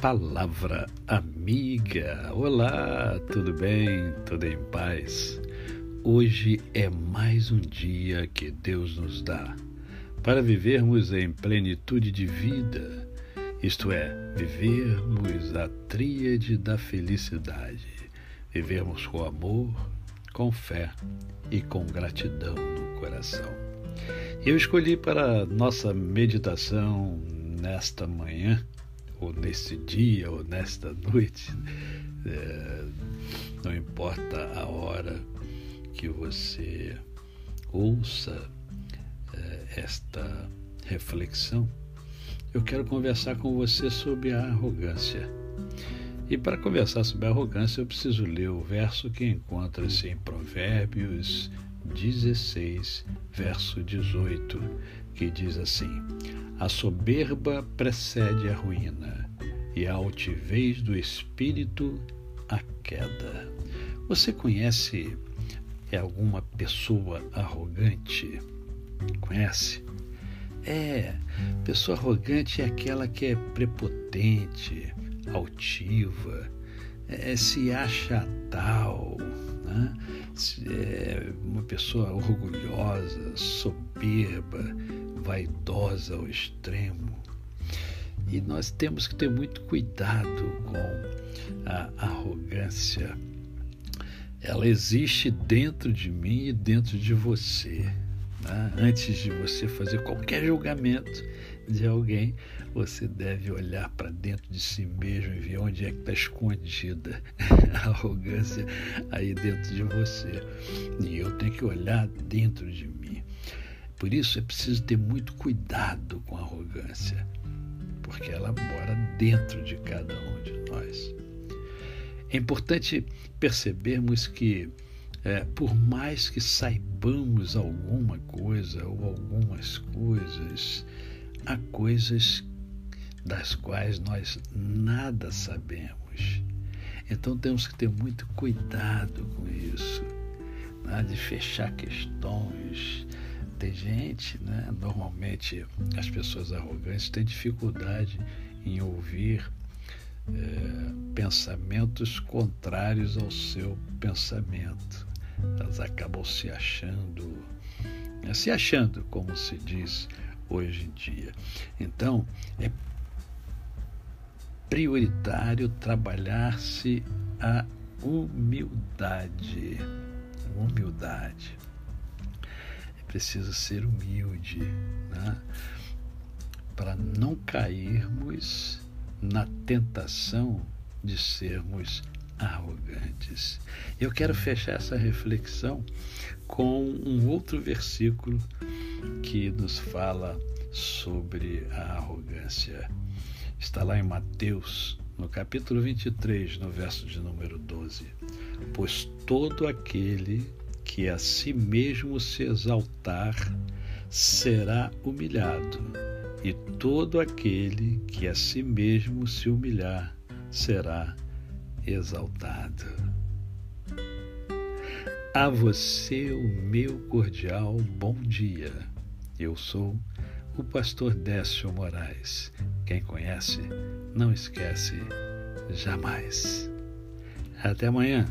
Palavra amiga. Olá, tudo bem? Tudo em paz? Hoje é mais um dia que Deus nos dá para vivermos em plenitude de vida, isto é, vivermos a tríade da felicidade, vivermos com amor, com fé e com gratidão no coração. Eu escolhi para nossa meditação nesta manhã ou neste dia, ou nesta noite, é, não importa a hora que você ouça é, esta reflexão, eu quero conversar com você sobre a arrogância. E para conversar sobre a arrogância, eu preciso ler o verso que encontra-se em Provérbios 16, verso 18, que diz assim: A soberba precede a ruína, e a altivez do espírito a queda. Você conhece alguma pessoa arrogante? Conhece? É, pessoa arrogante é aquela que é prepotente, altiva, é, se acha tal, né? é uma pessoa orgulhosa, soberba, vaidosa ao extremo. E nós temos que ter muito cuidado com a arrogância. Ela existe dentro de mim e dentro de você. Né? Antes de você fazer qualquer julgamento de alguém, você deve olhar para dentro de si mesmo e ver onde é que está escondida a arrogância aí dentro de você. E eu tenho que olhar dentro de mim. Por isso é preciso ter muito cuidado com a arrogância, porque ela mora dentro de cada um de nós. É importante percebermos que, é, por mais que saibamos alguma coisa ou algumas coisas, há coisas das quais nós nada sabemos. Então temos que ter muito cuidado com isso, né? de fechar questões. Tem gente, né? normalmente as pessoas arrogantes têm dificuldade em ouvir é, pensamentos contrários ao seu pensamento. Elas acabam se achando, né? se achando, como se diz hoje em dia. Então, é prioritário trabalhar-se a humildade. Humildade. Preciso ser humilde né? para não cairmos na tentação de sermos arrogantes. Eu quero fechar essa reflexão com um outro versículo que nos fala sobre a arrogância. Está lá em Mateus, no capítulo 23, no verso de número 12. Pois todo aquele que a si mesmo se exaltar será humilhado, e todo aquele que a si mesmo se humilhar será exaltado. A você o meu cordial bom dia. Eu sou o pastor Décio Moraes. Quem conhece, não esquece jamais. Até amanhã.